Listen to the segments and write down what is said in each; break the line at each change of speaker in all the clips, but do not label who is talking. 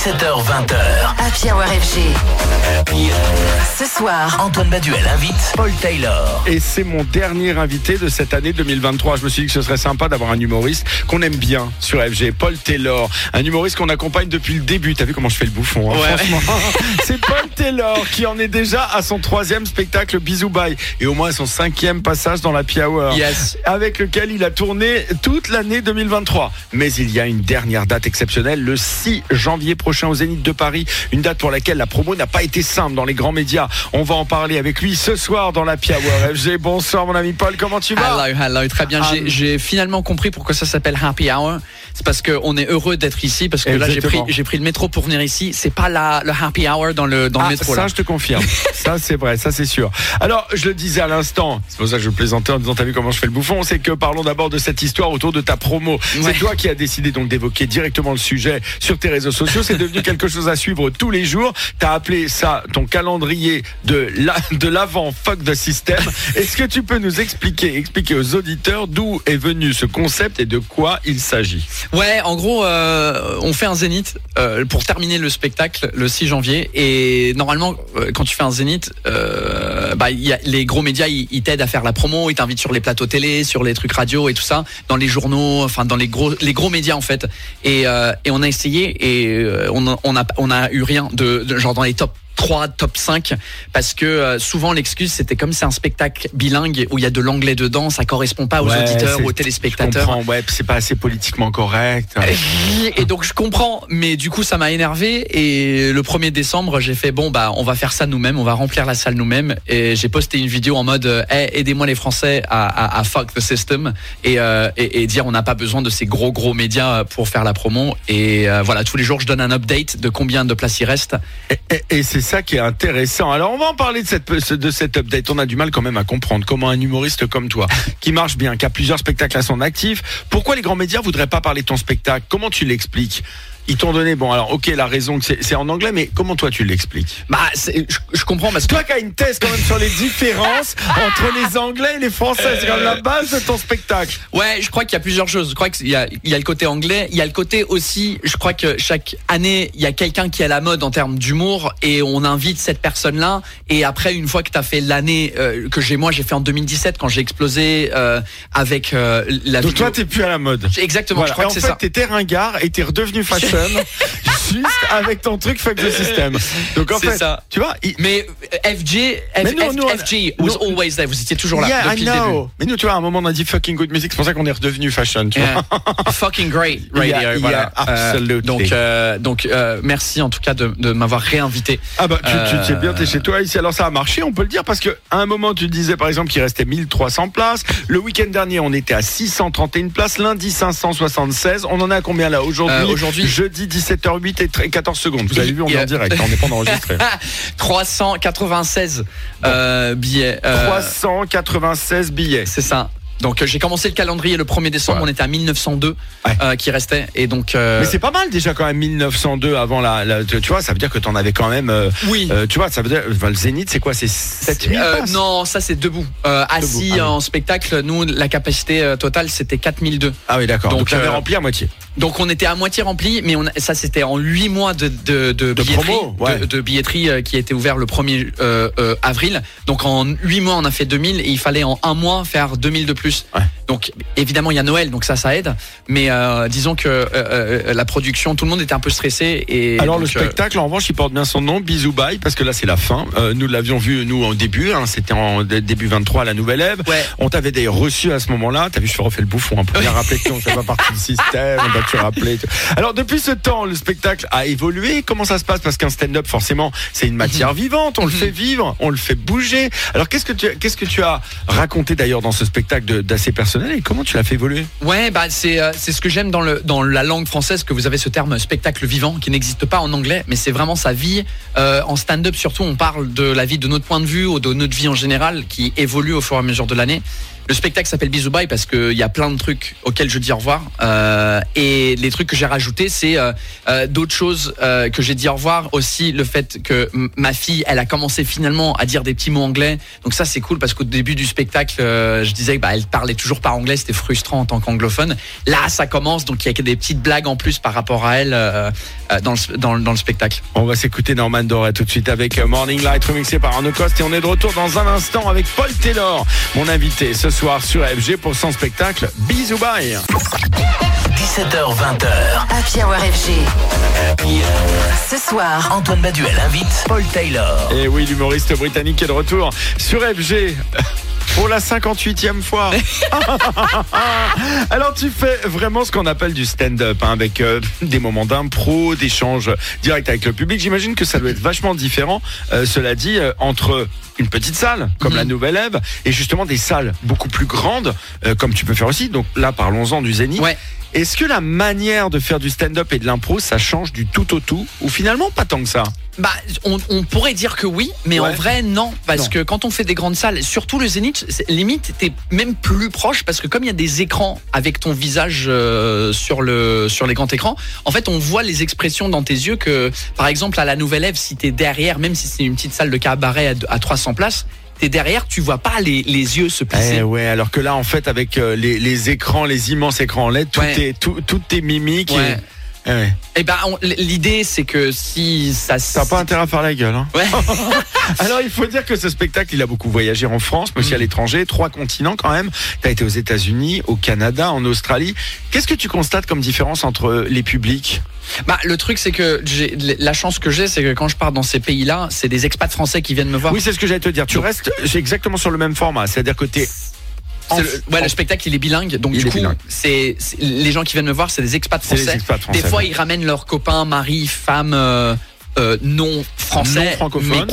17h20h.
Happy Hour FG. Ce soir,
Antoine Baduel invite Paul Taylor.
Et c'est mon dernier invité de cette année 2023. Je me suis dit que ce serait sympa d'avoir un humoriste qu'on aime bien sur FG, Paul Taylor. Un humoriste qu'on accompagne depuis le début. T'as vu comment je fais le bouffon, hein, franchement. c'est Paul Taylor qui en est déjà à son troisième spectacle Bisou Bye et au moins son cinquième passage dans la Hour.
Yes.
Avec lequel il a tourné toute l'année 2023. Mais il y a une dernière date exceptionnelle, le 6 janvier prochain au Zénith de Paris. Une date pour laquelle la promo n'a pas été simple dans les grands médias. On va en parler avec lui ce soir dans la Hour FG. Bonsoir mon ami Paul, comment tu vas
Hello, hello, très bien.
Ah.
J'ai- finalement compris pourquoi ça s'appelle Happy Hour. C'est parce qu'on est heureux d'être ici, parce que là j'ai pris,
Exactement.
pris le métro pour venir ici. C'est pas la, le Happy Hour dans le, dans le
Ah,
métro
ça,
là.
je te confirme. ça, c'est vrai, ça, c'est sûr. Alors, je le disais à l'instant, c'est pour ça que je plaisantais en disant, t'as vu comment je fais le bouffon, c'est que parlons d'abord de cette histoire autour de ta promo.
Ouais.
C'est toi qui as décidé donc d'évoquer directement le sujet sur tes réseaux sociaux. C'est devenu quelque chose à suivre tous les jours. T'as appelé ça ton calendrier de la, de l'avant fuck the system. Est-ce que tu peux nous expliquer, expliquer aux auditeurs d'où est venu ce concept et de quoi il s'agit?
Ouais, en gros, euh, on fait un zénith euh, pour terminer le spectacle le 6 janvier. Et normalement, euh, quand tu fais un zénith, bah, les gros médias, ils, t'aident à faire la promo, ils t'invitent sur les plateaux télé, sur les trucs radio et tout ça, dans les journaux, enfin dans les gros, les gros médias en fait. Et, et on a essayé et on, a- eu rien de, de genre dans les top 3, top 5 parce que euh, souvent l'excuse c'était comme c'est un spectacle bilingue où il y a de l'anglais dedans, ça correspond pas aux
Ouais,
auditeurs, aux téléspectateurs.
ouais, c'est pas assez politiquement correct.
Et donc je comprends, mais du coup ça m'a énervé et le 1er décembre j'ai fait bon bah on va faire ça nous-mêmes, on va remplir la salle nous-mêmes et j'ai posté une vidéo en mode euh, Hey, aidez-moi les Français à, à, à fuck the system et, euh, et, et dire on n'a pas besoin de ces gros gros médias pour faire la promo et euh, voilà tous les jours je donne un update de combien de places il reste.
Et, et- et c'est ça qui est intéressant. Alors on va en parler de cette de cet update. On a du mal quand même à comprendre comment un humoriste comme toi, qui marche bien, qui a plusieurs spectacles à son actif, pourquoi les grands médias voudraient pas parler de ton spectacle? Comment tu l'expliques? Ils t'ont donné bon alors ok la raison que c'est en anglais, mais comment toi tu l'expliques?
Bah je, je comprends parce que
Toi qui as une thèse quand même sur les différences entre les Anglais et les Français, c'est quand même la base de ton spectacle.
Ouais, je crois qu'il y a plusieurs choses. Je crois qu'il y a, il y a le côté anglais, il y a le côté aussi, je crois que chaque année, il y a quelqu'un qui est à la mode en termes d'humour et on invite cette personne-là. Et après, une fois que tu as fait l'année euh, que j'ai, moi, j'ai fait en 2017 quand j'ai explosé euh, avec euh, la
Donc
vidéo.
toi t'es plus à la mode.
Exactement,
Voilà.
je crois
Et
que
en
c'est
fait,
ça.
t'étais ringard et t'es redevenu fashion juste avec ton truc fuck the system. Donc en fait,
ça.
tu vois, il-
Mais euh, FG, F-
Mais nous,
F-
nous,
FG was
nous-
always there. Vous étiez toujours là
Yeah, I
depuis le début.
know. Mais nous, tu vois, à un moment, on a dit fucking good music, c'est pour ça qu'on est redevenu fashion, tu
Yeah.
vois.
Fucking great radio.
Yeah,
voilà. Euh, donc, euh, donc euh, merci en tout cas de, de m'avoir réinvité.
Ah bah, tu, tu, sais bien, t'es chez toi ici. Alors, ça a marché, on peut le dire, parce que à un moment, tu disais, par exemple, qu'il restait 1300 places. Le week-end dernier, on était à 631 places. Lundi, 576. On en est à combien là aujourd'hui?
Aujourd'hui-
Jeudi, 17h08 et tre- 14 secondes. Vous avez vu, on est en direct, on n'est pas enregistré.
396 euh, billets. euh,
396 billets.
C'est ça. Donc euh, j'ai commencé le calendrier le 1er décembre,
Ouais.
on était à 1902
Ouais.
euh, qui restait et donc euh,
Mais c'est pas mal déjà quand même 1902 avant la, la- tu vois ça veut dire que t'en avais quand même euh,
oui.
tu vois ça veut dire enfin, le Zénith c'est quoi c'est 7000
Euh,
places
non, ça c'est debout. Assis
Debout, ah oui.
en spectacle, nous la capacité totale c'était 4002.
Ah oui d'accord. Donc,
Donc,
j'avais rempli à moitié.
Donc on était à moitié rempli, mais on a- ça c'était en 8 mois de, de, de, billetterie,
promo, ouais.
de, de billetterie qui été ouvert le 1er euh, euh, avril. Donc en 8 mois on a fait 2000 et il fallait en un mois faire 2000 de plus.
Ouais.
Donc évidemment il y a Noël, donc ça ça aide. Mais euh, disons que euh, euh, la production, tout le monde était un peu stressé. Et
Alors le
donc,
spectacle en revanche il porte bien son nom Bisou Bye parce que là c'est la fin. Nous l'avions vu nous en début hein, c'était en dé- début 23 à la Nouvelle Ève.
Ouais.
On t'avait d'ailleurs reçu à ce moment-là. T'as vu je refais le bouffon un peu bien rappelé que on fait pas partie du système. On va te rappeler. Alors depuis ce temps le spectacle a évolué. Comment ça se passe? Parce qu'un stand-up forcément c'est une matière vivante. On le
Mhm.
fait vivre, on le fait bouger. Alors qu'est-ce que tu qu'est-ce que tu as raconté d'ailleurs dans ce spectacle d'assez personnel? Et comment tu l'as fait évoluer
Ouais, bah c'est euh, c'est ce que j'aime dans le dans la langue française que vous avez ce terme spectacle vivant qui n'existe pas en anglais, mais c'est vraiment sa vie. Euh, en stand-up surtout, on parle de la vie de notre point de vue ou de notre vie en général qui évolue au fur et à mesure de l'année. Le spectacle s'appelle Bisous Bye parce qu'il y a plein de trucs auxquels je dis au revoir. Euh, et les trucs que j'ai rajoutés, c'est euh, euh, d'autres choses que j'ai dit au revoir. Aussi le fait que ma fille, elle a commencé finalement à dire des petits mots anglais. Donc ça c'est cool parce qu'au début du spectacle, je disais que bah, elle parlait toujours pas anglais, c'était frustrant en tant qu'anglophone. Là ça commence, donc il y a des petites blagues en plus par rapport à elle dans, le, dans, dans le spectacle.
On va s'écouter Norman Doré tout de suite avec Morning Light remixé par Arnaud Coste et on est de retour dans un instant avec Paul Taylor, mon invité sur FG pour son spectacle Bisous Bye.
17h20h.
Happy Hour FG. Ce soir,
Antoine Baduel invite Paul Taylor.
Et oui, l'humoriste britannique est de retour sur FG. Pour la 58e fois. Alors tu fais vraiment ce qu'on appelle du stand-up hein, avec euh, des moments d'impro, d'échanges direct avec le public. J'imagine que ça doit être vachement différent, euh, cela dit, euh, entre une petite salle comme
Mhm.
la Nouvelle Ève et justement des salles beaucoup plus grandes comme tu peux faire aussi. Donc là, parlons-en du Zénith.
Ouais.
Est-ce que la manière de faire du stand-up et de l'impro, ça change du tout au tout ou finalement pas tant que ça?
Bah, on, on pourrait dire que oui, mais
Ouais.
en vrai non, parce
Non.
que quand on fait des grandes salles, surtout le Zénith, limite t'es même plus proche parce que comme il y a des écrans avec ton visage euh, sur le sur les grands écrans, en fait on voit les expressions dans tes yeux que par exemple à la Nouvelle Ève, si t'es derrière, même si c'est une petite salle de cabaret à, à 300 places, t'es derrière, tu vois pas les, les yeux se plisser.
Eh ouais, alors que là, en fait, avec euh, les, les écrans, les immenses écrans LED, tout
Ouais.
est, tout, toutes tes mimiques.
Ouais.
Et... Eh ouais.
Et ben on- l'idée c'est que si ça
T'as pas intérêt à faire la gueule. Hein.
Ouais.
Alors, il faut dire que ce spectacle, il a beaucoup voyagé en France, mais aussi à
Mm.
l'étranger, trois continents quand même. T'as été aux États-Unis, au Canada, en Australie. Qu'est-ce que tu constates comme différence entre les publics?
Bah, le truc, c'est que j'ai la chance que j'ai, c'est que quand je pars dans ces pays-là, c'est des expats français qui viennent me voir.
Oui, c'est ce que j'allais te dire. Tu restes exactement sur le même format, c'est-à-dire que t'es
le, ouais, le spectacle, il est bilingue. Donc,
Il
du coup, c'est les gens qui viennent me voir, c'est des expats français.
expats français.
Des fois, ils ramènent leurs copains, maris, femmes. euh, euh, non français,
Non
mais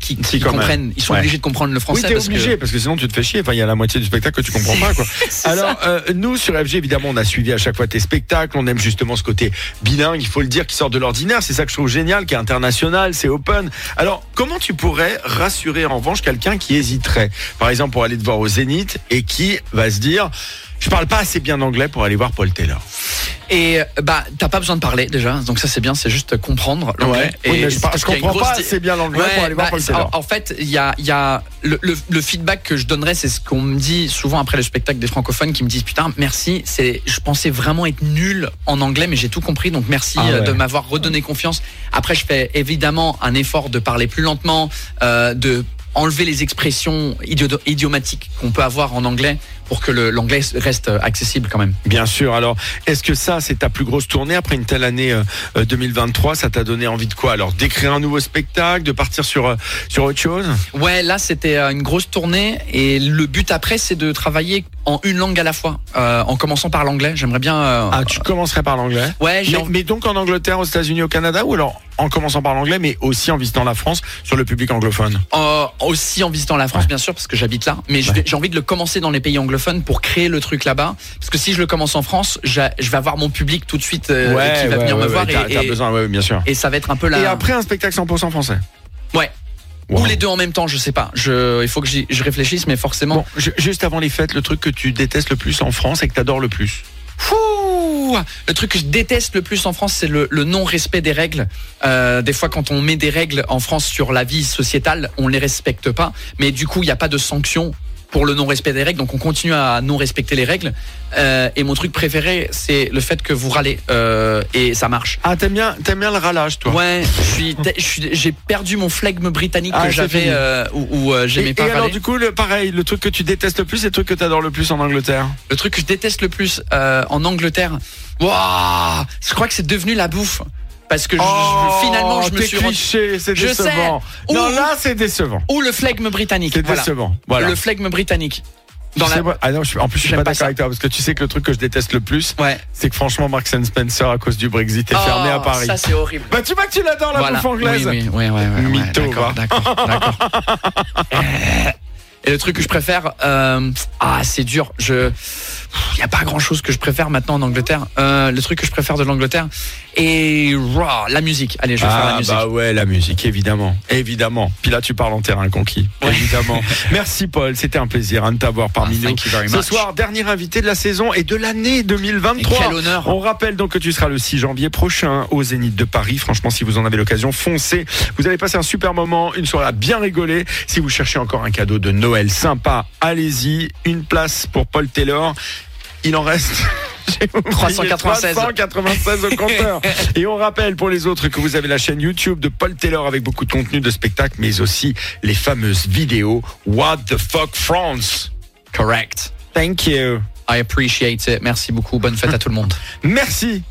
qui, qui, comprennent, ils sont
Ouais.
obligés de comprendre le
Oui,
français
t'es
parce
obligé,
que
parce que sinon tu te fais chier. Enfin, il y a la moitié du spectacle que tu comprends pas, quoi. Alors, euh, nous, sur FG, évidemment, on a suivi à chaque fois tes spectacles. On aime justement ce côté bilingue, il faut le dire, qui sort de l'ordinaire. C'est ça que je trouve génial, qui est international, c'est open. Alors, comment tu pourrais rassurer, en revanche, quelqu'un qui hésiterait, par exemple, pour aller te voir au Zénith et qui va se dire, je parle pas assez bien anglais pour aller voir Paul Taylor.
Et bah, t'as pas besoin de parler déjà, donc ça c'est bien, c'est juste comprendre l'anglais.
Oui, je, par- comprends pas
grosse
assez bien l'anglais pour
Ouais,
aller voir
bah,
Paul Taylor.
en, en fait, il y a, il y a le, le- le feedback que je donnerais, c'est ce qu'on me dit souvent après le spectacle des francophones qui me disent putain merci, c'est je pensais vraiment être nul en anglais, mais j'ai tout compris, donc merci
Ah
euh,
ouais.
de m'avoir redonné confiance. Après, je fais évidemment un effort de parler plus lentement, euh, de enlever les expressions idio- idiomatiques qu'on peut avoir en anglais pour que l'anglais reste euh, accessible quand même.
Bien sûr. Alors, est-ce que ça, c'est ta plus grosse tournée après une telle année euh, euh, 2023 Ça t'a donné envie de quoi? Alors, d'écrire un nouveau spectacle, de partir sur euh, sur autre chose?
Ouais, là c'était euh, une grosse tournée et le but après c'est de travailler en une langue à la fois, euh, en commençant par l'anglais. J'aimerais bien. euh,
Ah, tu commencerais par l'anglais?
Ouais, j'ai
mais, mais donc en Angleterre, aux États-Unis, au Canada, ou alors en commençant par l'anglais, mais aussi en visitant la France sur le public anglophone
euh, aussi en visitant la France
Ouais.
bien sûr parce que j'habite là, mais
Ouais.
j'ai envie de le commencer dans les pays anglophones pour créer le truc là-bas. Parce que si je le commence en France, je vais avoir mon public tout de suite euh, qui va venir me voir et,
t'as
et-
besoin, ouais, bien sûr.
et ça va être un peu la.
Et après, un spectacle 100% français
Ouais.
Wow.
Ou les deux en même temps, je sais pas. Je, il faut que je réfléchisse, mais forcément.
Bon, juste avant les fêtes, le truc que tu détestes le plus en France et que t'adores le plus
Le truc que je déteste le plus en France, c'est le, non-respect des règles. Euh, des fois, quand on met des règles en France sur la vie sociétale, on les respecte pas. Mais du coup, il n'y a pas de sanction pour le non-respect des règles, donc on continue à non respecter les règles. Euh, et mon truc préféré, c'est le fait que vous râlez euh, et ça marche.
Ah, t'aimes bien, t'aimes bien le ralage, toi
Ouais, j'ai perdu mon flegme britannique
Ah,
que j'avais euh, où, où,
Et,
j'aimais
et
pas
alors,
râler.
du coup, le, pareil, le truc que tu détestes le plus, c'est le truc que t'adores le plus en Angleterre?
Le truc que je déteste le plus euh, en Angleterre, waouh, je crois que c'est devenu la bouffe. Parce que je- je- finalement, je me
Oh,
suis
cliché, c'est décevant.
sais.
Non,
Ouh.
là, c'est décevant.
Ou le flegme britannique.
C'est
Voilà.
décevant. Voilà.
Le flegme britannique. Dans la...
moi- ah non, je en plus, je suis pas d'accord avec toi parce que tu sais que le truc que je déteste le plus,
Ouais.
c'est que franchement, Marks Spencer, à cause du Brexit, est fermé
Oh,
à Paris.
Ça, c'est horrible.
Bah, tu vois que tu l'adores, la
Voilà.
bouffe anglaise.
Oui, oui, oui,
Mytho, va.
d'accord, d'accord. Et le truc que je préfère, euh, ah, c'est dur. Je, il n'y a pas grand chose que je préfère maintenant en Angleterre. Euh, le truc que je préfère de l'Angleterre et la musique. Allez, je vais faire la
Ah
musique.
bah ouais, la musique, évidemment, évidemment. Puis là, tu parles en terrain conquis, évidemment. Merci Paul, c'était un plaisir hein, de t'avoir parmi
Ah,
nous. Ce soir, dernier invité de la saison et de l'année 2023.
Et quel honneur.
On rappelle donc que tu seras le 6 janvier prochain au Zénith de Paris. Franchement, si vous en avez l'occasion, foncez. Vous allez passer un super moment, une soirée à bien rigoler. Si vous cherchez encore un cadeau de Noël sympa, allez-y. Une place pour Paul Taylor. Il en reste. j'ai oublié,
396.
396 au compteur. Et on rappelle pour les autres que vous avez la chaîne YouTube de Paul Taylor avec beaucoup de contenu de spectacle, mais aussi les fameuses vidéos What the fuck France?
Correct.
Thank you.
I appreciate it. Merci beaucoup. Bonne fête à tout le monde.
Merci.